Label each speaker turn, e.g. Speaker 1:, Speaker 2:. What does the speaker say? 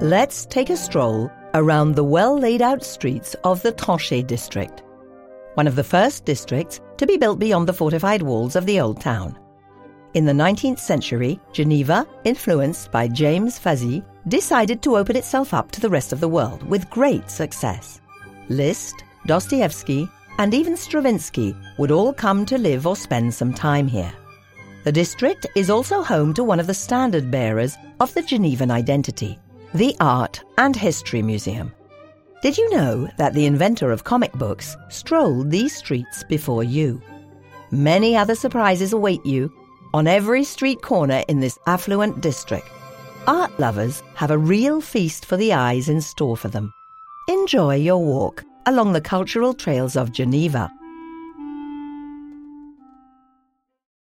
Speaker 1: let's take a stroll around the well laid out streets of the Tranchée district, one of the first districts to be built beyond the fortified walls of the old town. In the 19th century, Geneva, influenced by James Fazy, decided to open itself up to the rest of the world with great success. Liszt, Dostoevsky, and even Stravinsky would all come to live or spend some time here. The district is also home to one of the standard bearers of the Genevan identity, the Art and History Museum. Did you know that the inventor of comic books strolled these streets before you? Many other surprises await you on every street corner in this affluent district. Art lovers have a real feast for the eyes in store for them. Enjoy your walk along the cultural trails of Geneva